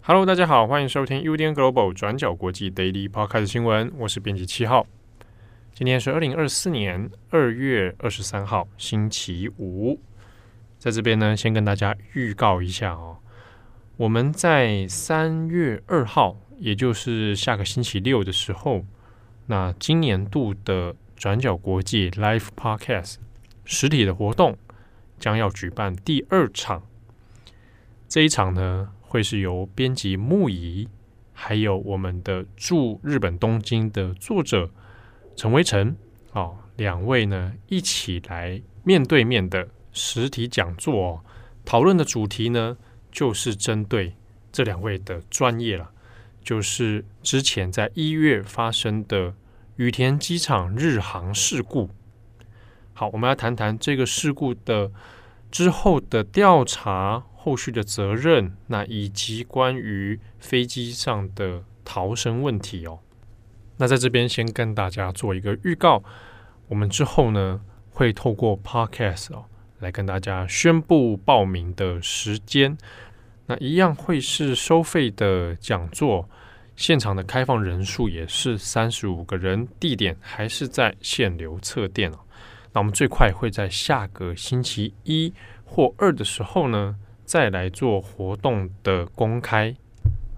Hello，大家好，欢迎收听 UDN Global 转角国际 Daily Podcast 新闻，我是编辑七号。今天是二零二四年二月二十三号，星期五。在这边呢，先跟大家预告一下哦，我们在三月二号，也就是下个星期六的时候，那今年度的转角国际 Live Podcast 实体的活动将要举办第二场。这一场呢，会是由编辑木仪，还有我们的驻日本东京的作者陈维成哦，两位呢一起来面对面的。实体讲座哦，讨论的主题呢，就是针对这两位的专业了，就是之前在一月发生的羽田机场日航事故。好，我们来谈谈这个事故的之后的调查、后续的责任，那以及关于飞机上的逃生问题哦。那在这边先跟大家做一个预告，我们之后呢会透过 Podcast 哦。来跟大家宣布报名的时间，那一样会是收费的讲座，现场的开放人数也是三十五个人，地点还是在限流测店哦。那我们最快会在下个星期一或二的时候呢，再来做活动的公开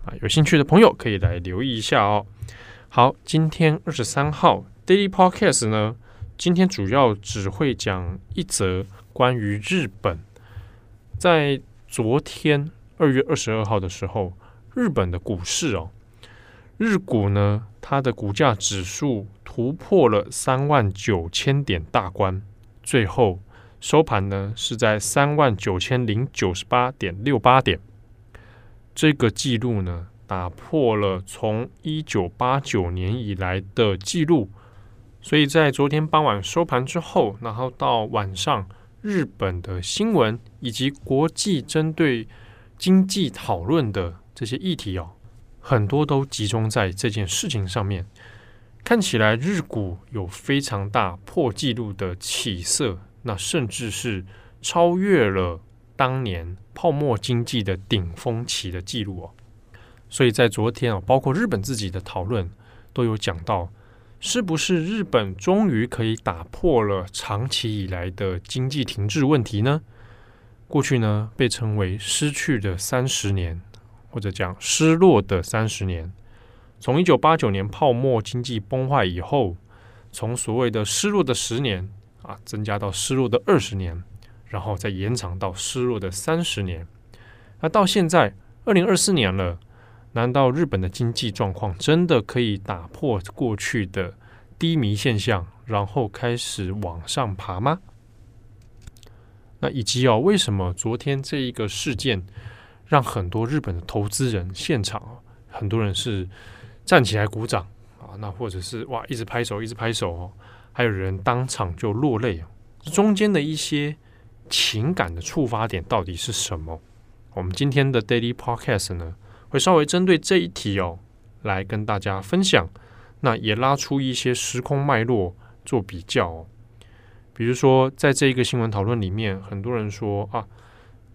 啊，有兴趣的朋友可以来留意一下哦。好，今天二十三号 Daily Podcast 呢，今天主要只会讲一则。关于日本，在昨天二月二十二号的时候，日本的股市哦，日股呢，它的股价指数突破了三万九千点大关，最后收盘呢是在三万九千零九十八点六八点，这个记录呢打破了从一九八九年以来的记录，所以在昨天傍晚收盘之后，然后到晚上。日本的新闻以及国际针对经济讨论的这些议题哦，很多都集中在这件事情上面。看起来日股有非常大破纪录的起色，那甚至是超越了当年泡沫经济的顶峰期的记录哦。所以在昨天啊，包括日本自己的讨论都有讲到。是不是日本终于可以打破了长期以来的经济停滞问题呢？过去呢，被称为失去的三十年，或者讲失落的三十年。从一九八九年泡沫经济崩坏以后，从所谓的失落的十年啊，增加到失落的二十年，然后再延长到失落的三十年。那到现在二零二四年了。难道日本的经济状况真的可以打破过去的低迷现象，然后开始往上爬吗？那以及哦，为什么昨天这一个事件让很多日本的投资人现场很多人是站起来鼓掌啊，那或者是哇一直拍手一直拍手哦，还有人当场就落泪，中间的一些情感的触发点到底是什么？我们今天的 Daily Podcast 呢，会稍微针对这一题哦，来跟大家分享。那也拉出一些时空脉络做比较哦。比如说，在这一个新闻讨论里面，很多人说啊，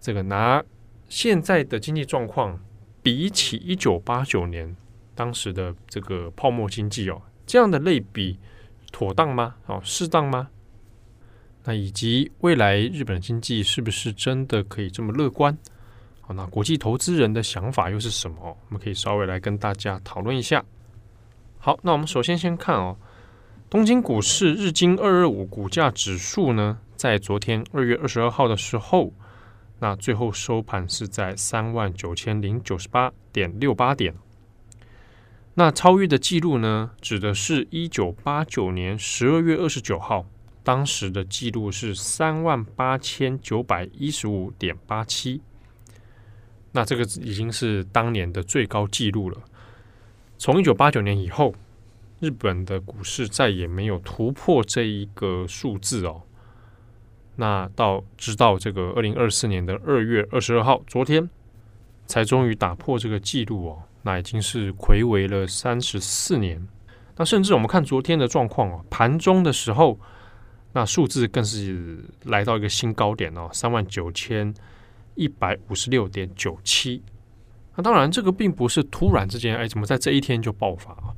这个拿现在的经济状况比起一九八九年当时的这个泡沫经济哦，这样的类比妥当吗？哦，适当吗？那以及未来日本经济是不是真的可以这么乐观？那国际投资人的想法又是什么？我们可以稍微来跟大家讨论一下。好，那我们首先先看哦，东京股市日经二二五股价指数呢，在昨天二月二十二号的时候，那最后收盘是在三万九千零九十八点六八点。那超越的记录呢，指的是一九八九年十二月二十九号，当时的记录是三万八千九百一十五点八七。那这个已经是当年的最高纪录了。从一九八九年以后，日本的股市再也没有突破这一个数字哦。那到直到这个二零二四年的二月二十二号，昨天才终于打破这个记录哦。那已经是睽违了三十四年。那甚至我们看昨天的状况哦，盘中的时候，那数字更是来到一个新高点哦，三万九千一百五十六点九七。那当然，这个并不是突然之间，哎，怎么在这一天就爆发啊？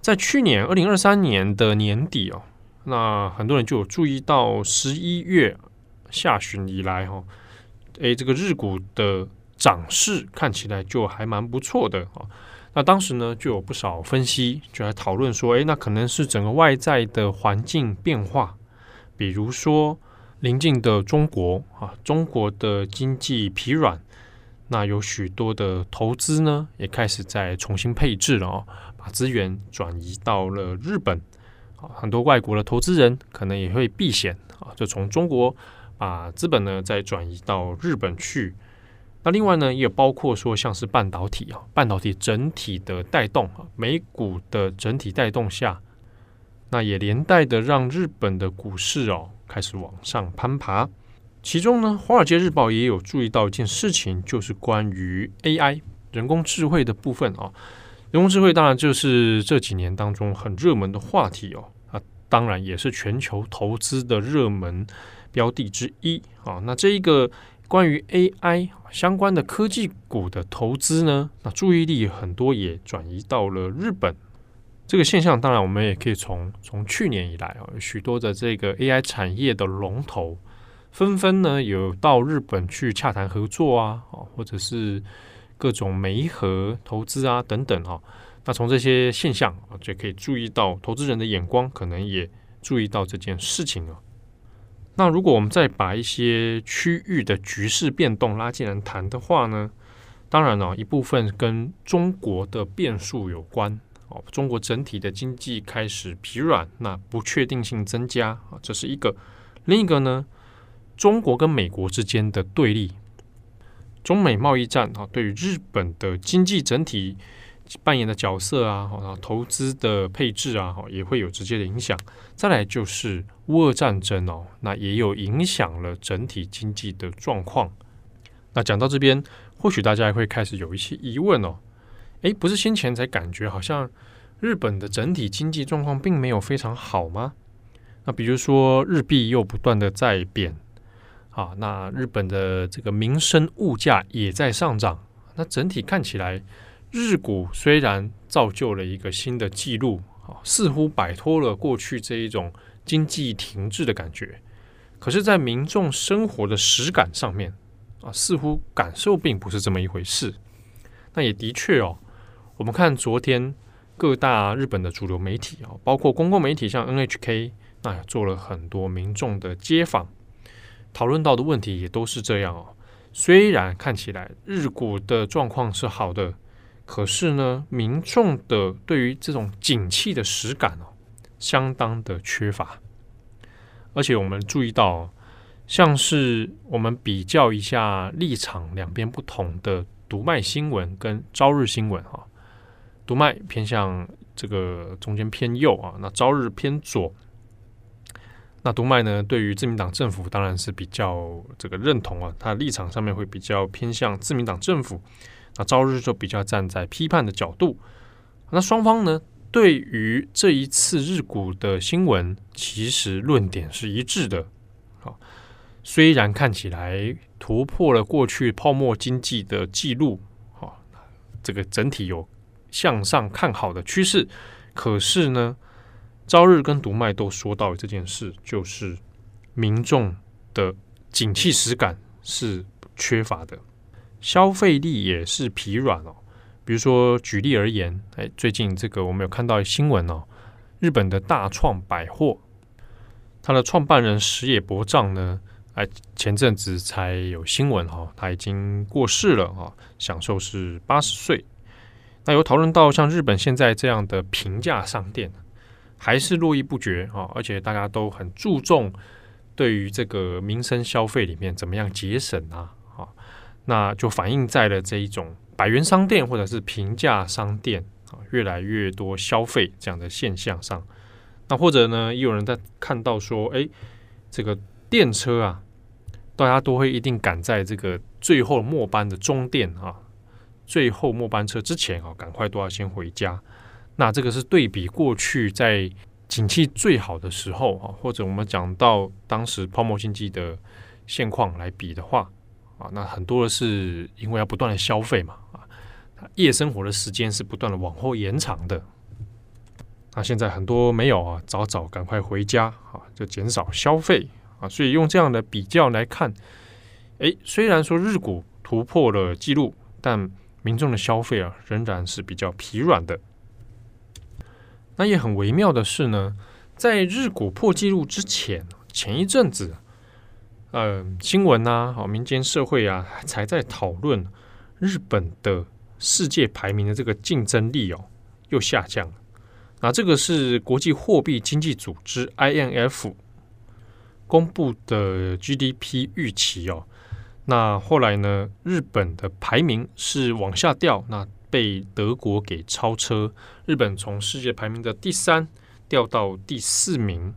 在去年二零二三年的年底哦。那很多人就有注意到，十一月下旬以来，哈，诶，这个日股的涨势看起来就还蛮不错的啊。那当时呢，就有不少分析就来讨论说，诶，那可能是整个外在的环境变化，比如说临近的中国啊，中国的经济疲软，那有许多的投资呢，也开始在重新配置了啊，把资源转移到了日本啊。很多外国的投资人可能也会避险啊，就从中国把资本呢再转移到日本去。那另外呢，也包括说像是半导体啊，半导体整体的带动啊，美股的整体带动下，那也连带的让日本的股市哦开始往上攀爬。其中呢，《华尔街日报》也有注意到一件事情，就是关于 AI 人工智慧的部分啊。人工智慧当然就是这几年当中很热门的话题哦，啊，当然也是全球投资的热门标的之一啊。那这一个关于 AI 相关的科技股的投资呢，那注意力很多也转移到了日本。这个现象当然我们也可以从从去年以来啊，许多的这个 AI 产业的龙头纷纷呢有到日本去洽谈合作啊，或者是。各种媒合投资啊等等哈，那从这些现象啊，就可以注意到投资人的眼光，可能也注意到这件事情啊。那如果我们再把一些区域的局势变动拉进来谈的话呢，当然了，一部分跟中国的变数有关中国整体的经济开始疲软，那不确定性增加啊，这是一个。另一个呢，中国跟美国之间的对立。中美贸易战啊，对于日本的经济整体扮演的角色啊，投资的配置啊，也会有直接的影响。再来就是乌俄战争哦，那也有影响了整体经济的状况。那讲到这边，或许大家会开始有一些疑问哦，诶，不是先前才感觉好像日本的整体经济状况并没有非常好吗？那比如说日币又不断的在贬。啊，那日本的这个民生物价也在上涨，那整体看起来，日股虽然造就了一个新的纪录，啊，似乎摆脱了过去这一种经济停滞的感觉，可是，在民众生活的实感上面，啊，似乎感受并不是这么一回事。那也的确哦，我们看昨天各大日本的主流媒体啊，包括公共媒体像 NHK，那做了很多民众的街访。讨论到的问题也都是这样哦。虽然看起来日股的状况是好的，可是呢，民众的对于这种景气的实感哦，相当的缺乏。而且我们注意到，像是我们比较一下立场两边不同的读卖新闻跟朝日新闻哈，读卖偏向这个中间偏右啊，那朝日偏左。那读卖呢，对于自民党政府当然是比较这个认同啊，他立场上面会比较偏向自民党政府。那朝日就比较站在批判的角度。那双方呢，对于这一次日股的新闻，其实论点是一致的。好，虽然看起来突破了过去泡沫经济的记录，好，这个整体有向上看好的趋势，可是呢，朝日跟读卖都说到这件事，就是民众的景气实感是缺乏的，消费力也是疲软哦。比如说举例而言，哎，最近这个我们有看到新闻哦，日本的大创百货，它的创办人石野博丈呢，哎，前阵子才有新闻哈，他已经过世了哈，享寿是八十岁。那有讨论到像日本现在这样的平价商店。还是络绎不绝啊！而且大家都很注重对于这个民生消费里面怎么样节省啊！啊，那就反映在了这一种百元商店或者是平价商店啊，越来越多消费这样的现象上。那或者呢，也有人在看到说，哎，这个电车啊，大家都会一定赶在这个最后末班的终点啊，最后末班车之前啊，赶快都要先回家。那这个是对比过去在景气最好的时候啊，或者我们讲到当时泡沫经济的现况来比的话啊，那很多的是因为要不断的消费嘛啊，夜生活的时间是不断的往后延长的。那现在很多没有啊，早早赶快回家啊，就减少消费啊，所以用这样的比较来看，诶，虽然说日股突破了纪录，但民众的消费啊仍然是比较疲软的。那也很微妙的是呢，在日股破纪录之前，前一阵子，呃，新闻啊，好，民间社会啊，才在讨论日本的世界排名的这个竞争力哦，又下降了。那这个是国际货币经济组织 IMF 公布的 GDP 预期哦。那后来呢，日本的排名是往下掉，那被德国给超车。日本从世界排名的第三掉到第四名。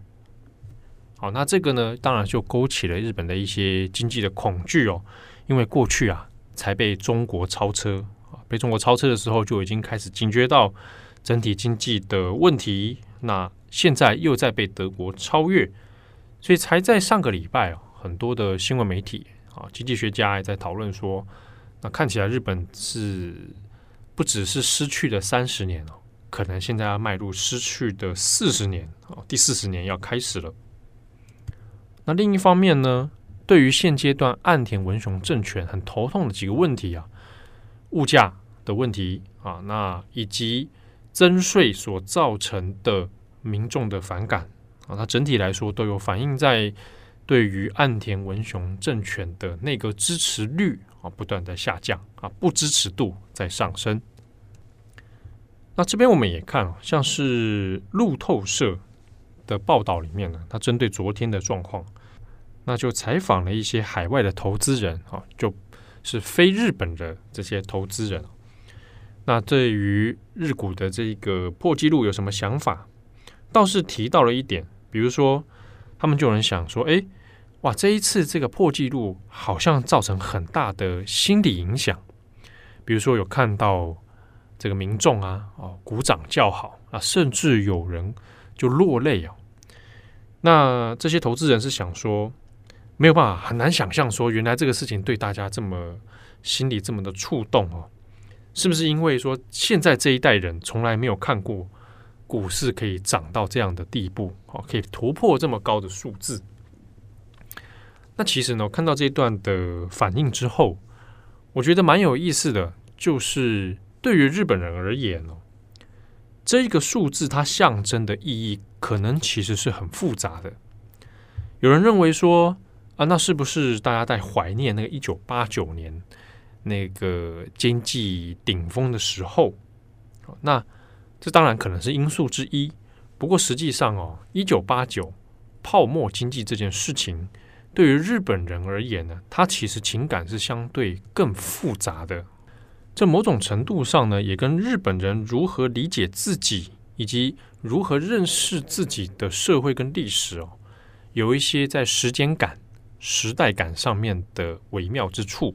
好，那这个呢，当然就勾起了日本的一些经济的恐惧哦。因为过去啊，才被中国超车啊，被中国超车的时候就已经开始警觉到。整体经济的问题，那现在又在被德国超越，所以才在上个礼拜啊，很多的新闻媒体啊，经济学家也在讨论说，那看起来日本是不只是失去了三十年哦，可能现在要迈入失去的四十年哦，第四十年要开始了。那另一方面呢，对于现阶段岸田文雄政权很头痛的几个问题啊，物价的问题啊，那以及。增税所造成的民众的反感啊，它整体来说都有反映在对于岸田文雄政权的内阁支持率啊不断的下降啊，不支持度在上升。那这边我们也看，像是路透社的报道里面呢，它针对昨天的状况，那就采访了一些海外的投资人啊，就是非日本的这些投资人。那对于日股的这个破纪录有什么想法？倒是提到了一点，比如说他们就有人想说：“哎，哇，这一次这个破纪录好像造成很大的心理影响。比如说有看到这个民众啊，哦，鼓掌叫好啊，甚至有人就落泪哦。那这些投资人是想说，没有办法，很难想象说，原来这个事情对大家这么心里这么的触动哦。”是不是因为说现在这一代人从来没有看过股市可以涨到这样的地步，哦，可以突破这么高的数字？那其实呢，看到这一段的反应之后，我觉得蛮有意思的，就是对于日本人而言哦，这一个数字它象征的意义可能其实是很复杂的。有人认为说啊，那是不是大家在怀念那个一九八九年？那个经济顶峰的时候，那这当然可能是因素之一。不过实际上哦，一九八九泡沫经济这件事情，对于日本人而言呢，他其实情感是相对更复杂的。在某种程度上呢，也跟日本人如何理解自己以及如何认识自己的社会跟历史哦，有一些在时间感、时代感上面的微妙之处。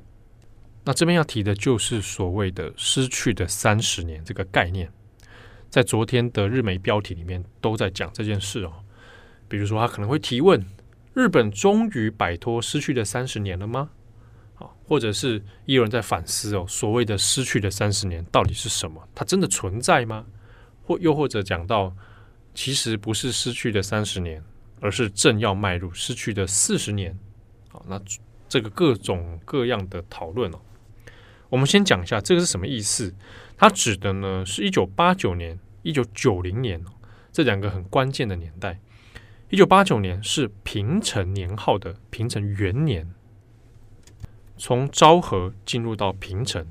那这边要提的就是所谓的“失去的三十年”这个概念，在昨天的日媒标题里面都在讲这件事哦。比如说，他可能会提问：“日本终于摆脱失去的三十年了吗？”啊，或者是也有人在反思哦，所谓的“失去的三十年”到底是什么？它真的存在吗？或又或者讲到，其实不是失去的三十年，而是正要迈入失去的四十年。好，那这个各种各样的讨论哦。我们先讲一下这个是什么意思。它指的呢是一九八九年、一九九零年这两个很关键的年代。一九八九年是平成年号的平成元年，从昭和进入到平成。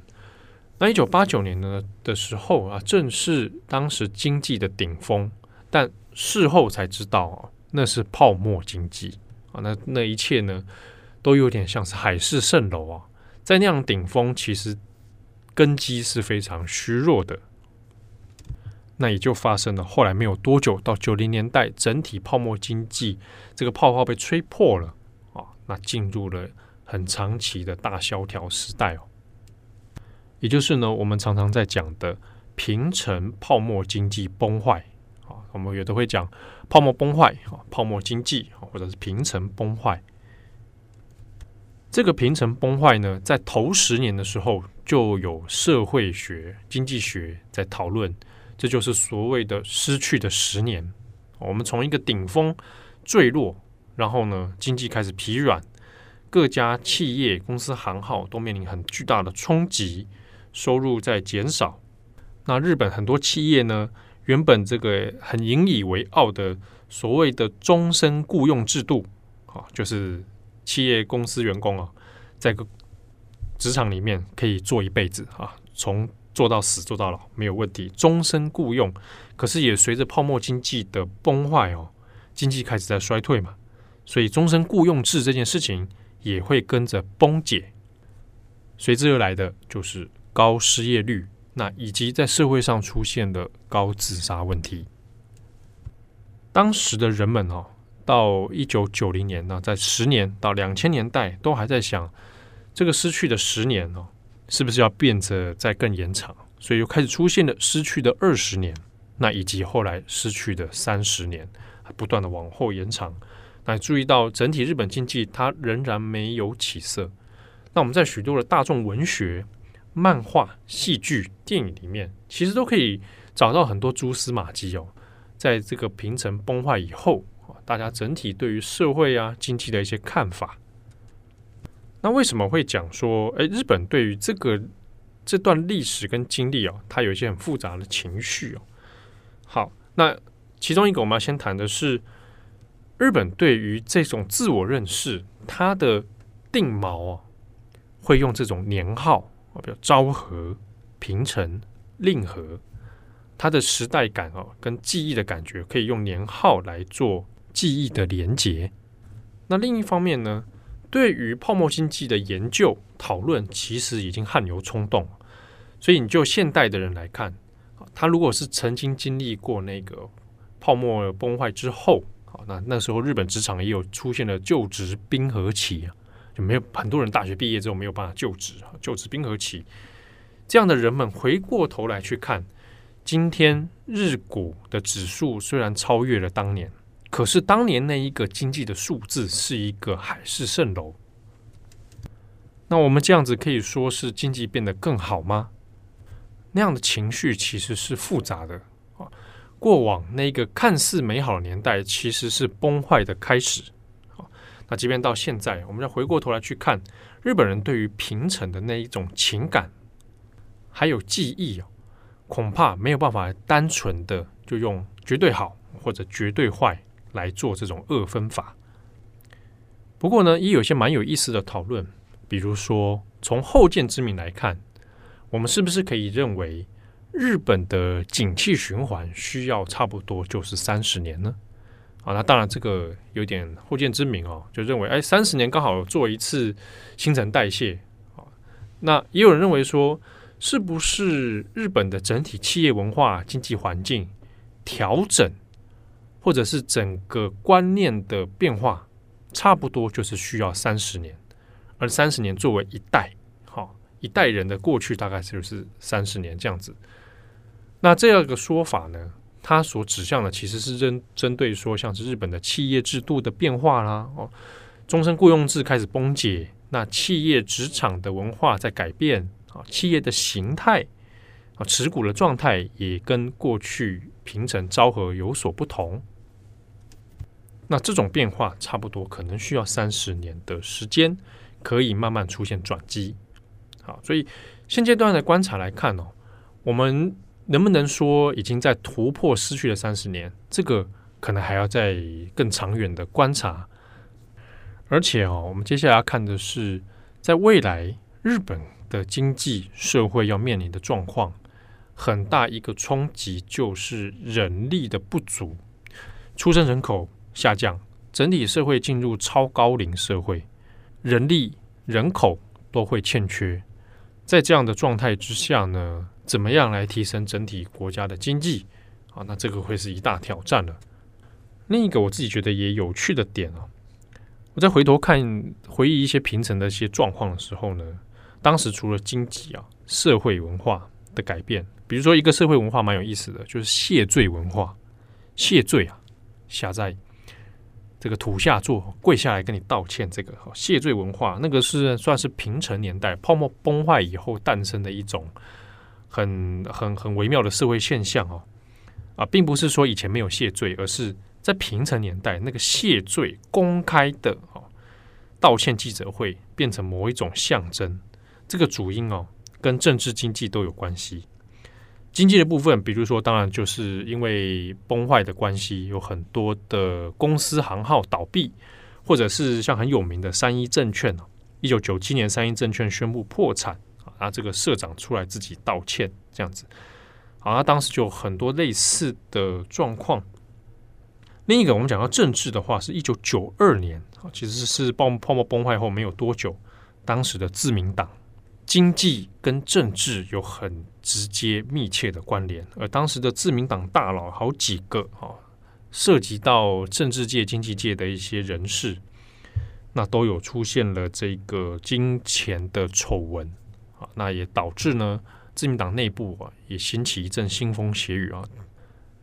那一九八九年呢的时候啊，正是当时经济的顶峰，但事后才知道啊，那是泡沫经济啊。那那一切呢，都有点像是海市蜃楼啊。在那样顶峰，其实根基是非常虚弱的。那也就发生了，后来没有多久，到九零年代，整体泡沫经济这个泡泡被吹破了啊那进入了很长期的大萧条时代哦。也就是呢，我们常常在讲的平成泡沫经济崩坏啊，我们有的会讲泡沫崩坏啊，泡沫经济，或者是平成崩坏。这个平成崩坏呢，在头十年的时候就有社会学、经济学在讨论，这就是所谓的失去的十年。我们从一个顶峰坠落，然后呢，经济开始疲软，各家企业、公司行号都面临很巨大的冲击。收入在减少，那日本很多企业呢，原本这个很引以为傲的所谓的终身雇佣制度啊，就是企业公司员工啊，在个职场里面可以做一辈子啊，从做到死做到老没有问题，终身雇佣。可是也随着泡沫经济的崩坏哦，经济开始在衰退嘛，所以终身雇佣制这件事情也会跟着崩解，随之而来的就是。高失业率，那以及在社会上出现的高自杀问题。当时的人们哦，到一九九零年呢，在十年到两千年代，都还在想这个失去的十年哦，是不是要变得再更延长？所以又开始出现了失去的二十年，那以及后来失去的三十年，不断的往后延长。那注意到整体日本经济它仍然没有起色。那我们在许多的大众文学。漫画、戏剧、电影里面，其实都可以找到很多蛛丝马迹哦。在这个平成崩坏以后，大家整体对于社会啊、经济的一些看法。那为什么会讲说，诶，日本对于这个这段历史跟经历哦，它有一些很复杂的情绪哦。好，那其中一个我们要先谈的是，日本对于这种自我认识，它的定锚哦，会用这种年号。比如昭和、平成、令和，它的时代感哦，跟记忆的感觉，可以用年号来做记忆的连结。那另一方面呢，对于泡沫经济的研究讨论，其实已经汗牛充栋。所以，你就现代的人来看，他如果是曾经经历过那个泡沫崩坏之后，好，那那时候日本职场也有出现了就职冰河期啊。没有很多人大学毕业之后没有办法就职，就职冰河期，这样的人们回过头来去看，今天日股的指数虽然超越了当年，可是当年那一个经济的数字是一个海市蜃楼。那我们这样子可以说是经济变得更好吗？那样的情绪其实是复杂的啊。过往那个看似美好的年代，其实是崩坏的开始。那即便到现在，我们要回过头来去看日本人对于平成的那一种情感，还有记忆哦，恐怕没有办法单纯的就用绝对好或者绝对坏来做这种二分法。不过呢，也有些蛮有意思的讨论，比如说从后见之明来看，我们是不是可以认为日本的景气循环需要差不多就是三十年呢？啊，那当然这个有点后见之明哦，就认为哎，三十年刚好做一次新陈代谢啊。那也有人认为说，是不是日本的整体企业文化、经济环境调整，或者是整个观念的变化，差不多就是需要三十年，而三十年作为一代，好一代人的过去，大概就是三十年这样子。那这样一个说法呢？它所指向的其实是针针对说，像是日本的企业制度的变化啦，哦，终身雇佣制开始崩解，那企业职场的文化在改变啊，企业的形态啊，持股的状态也跟过去平成昭和有所不同。那这种变化差不多可能需要三十年的时间，可以慢慢出现转机。好，所以现阶段的观察来看哦，我们。能不能说已经在突破失去的三十年？这个可能还要再更长远的观察。而且哦，我们接下来要看的是，在未来日本的经济社会要面临的状况，很大一个冲击就是人力的不足，出生人口下降，整体社会进入超高龄社会，人力人口都会欠缺。在这样的状态之下呢，怎么样来提升整体国家的经济？啊，那这个会是一大挑战了。另一个我自己觉得也有趣的点啊，我再回头看回忆一些平成的一些状况的时候呢，当时除了经济啊、社会文化的改变，比如说一个社会文化蛮有意思的，就是谢罪文化。谢罪啊，下在这个土下坐跪下来跟你道歉，这个谢罪文化，那个是算是平成年代泡沫崩坏以后诞生的一种很很很微妙的社会现象哦。啊，并不是说以前没有谢罪，而是在平成年代那个谢罪公开的哦道歉记者会变成某一种象征。这个主因哦，跟政治经济都有关系。经济的部分，比如说，当然就是因为崩坏的关系，有很多的公司行号倒闭，或者是像很有名的三一证券，一九九七年三一证券宣布破产啊，这个社长出来自己道歉，这样子。好，那当时就有很多类似的状况。另一个，我们讲到政治的话，是一九九二年啊，其实是泡泡沫崩坏后没有多久，当时的自民党，经济跟政治有很直接密切的关联，而当时的自民党大佬好几个啊，涉及到政治界、经济界的一些人士，那都有出现了这个金钱的丑闻啊，那也导致呢。自民党内部啊，也掀起一阵腥风血雨啊。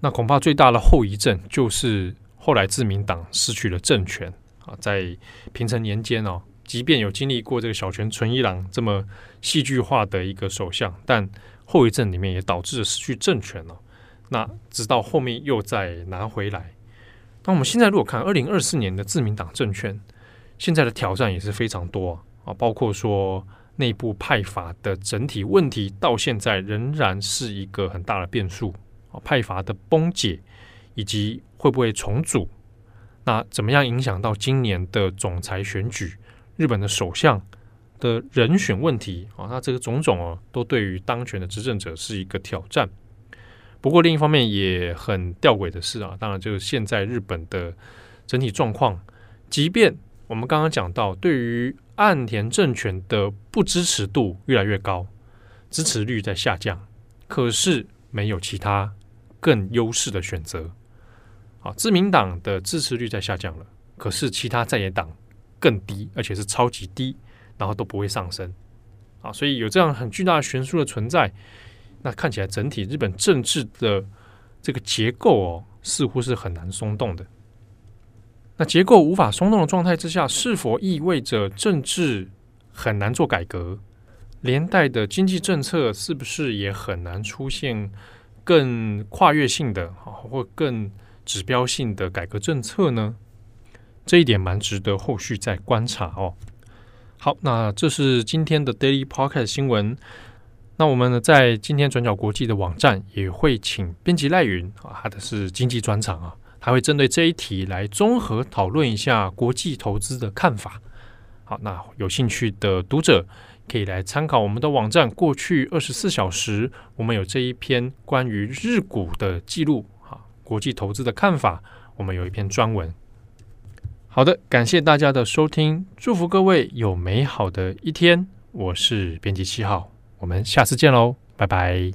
那恐怕最大的后遗症就是后来自民党失去了政权啊。在平成年间哦，即便有经历过这个小泉纯一郎这么戏剧化的一个首相，但后遗症里面也导致了失去政权了。那直到后面又再拿回来。那我们现在如果看二零二四年的自民党政权，现在的挑战也是非常多啊，包括说。内部派阀的整体问题到现在仍然是一个很大的变数啊，派阀的崩解以及会不会重组，那怎么样影响到今年的总裁选举？日本的首相的人选问题啊，那这个种种哦，都对于当权的执政者是一个挑战。不过另一方面也很吊诡的是啊，当然就是现在日本的整体状况，即便我们刚刚讲到对于岸田政权的不支持度越来越高，支持率在下降，可是没有其他更优势的选择。啊，自民党的支持率在下降了，可是其他在野党更低，而且是超级低，然后都不会上升。啊，所以有这样很巨大的悬殊的存在，那看起来整体日本政治的这个结构哦，似乎是很难松动的。那结构无法松动的状态之下，是否意味着政治很难做改革？连带的经济政策是不是也很难出现更跨越性的啊，或更指标性的改革政策呢？这一点蛮值得后续再观察哦。好，那这是今天的 Daily Podcast 新闻。那我们呢，在今天转角国际的网站也会请编辑赖云啊，他的是经济专场啊。他会针对这一题来综合讨论一下国际投资的看法。好，那有兴趣的读者可以来参考我们的网站。过去二十四小时，我们有这一篇关于日股的记录。啊，国际投资的看法，我们有一篇专文。好的，感谢大家的收听，祝福各位有美好的一天。我是编辑七号，我们下次见喽，拜拜。